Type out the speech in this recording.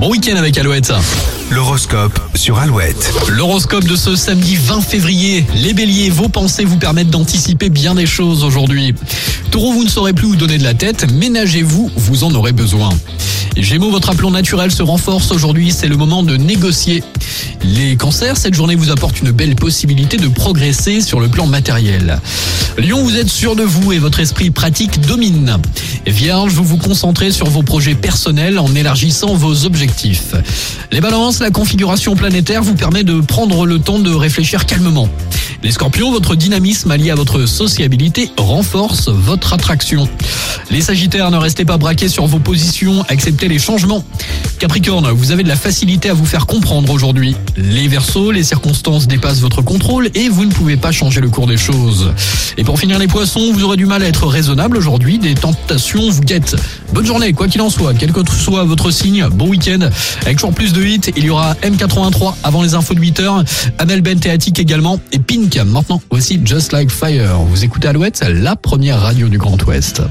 Bon week-end avec Alouette. L'horoscope sur Alouette. L'horoscope de ce samedi 20 février. Les béliers, vos pensées vous permettent d'anticiper bien des choses aujourd'hui. Taureau, vous ne saurez plus où donner de la tête. Ménagez-vous, vous en aurez besoin. Gémeaux, votre aplomb naturel se renforce aujourd'hui. C'est le moment de négocier. Les cancers, cette journée vous apporte une belle possibilité de progresser sur le plan matériel. Lion, vous êtes sûr de vous et votre esprit pratique domine. Vierge, vous vous concentrez sur vos projets personnels en élargissant vos objectifs. Les balances, la configuration planétaire vous permet de prendre le temps de réfléchir calmement. Les scorpions, votre dynamisme allié à votre sociabilité renforce votre attraction. Les sagittaires, ne restez pas braqués sur vos positions, acceptez les changements. Capricorne, vous avez de la facilité à vous faire comprendre aujourd'hui. Les Verseaux, les circonstances dépassent votre contrôle et vous ne pouvez pas changer le cours des choses. Et pour finir les poissons, vous aurez du mal à être raisonnable aujourd'hui, des tentations vous guettent. Bonne journée, quoi qu'il en soit, quel que soit votre signe, bon week-end. Avec toujours plus de hits, il y aura M83 avant les infos de 8h, Amel Ben Théatique également et Pink. Maintenant, voici Just Like Fire. Vous écoutez Alouette, la première radio du Grand Ouest.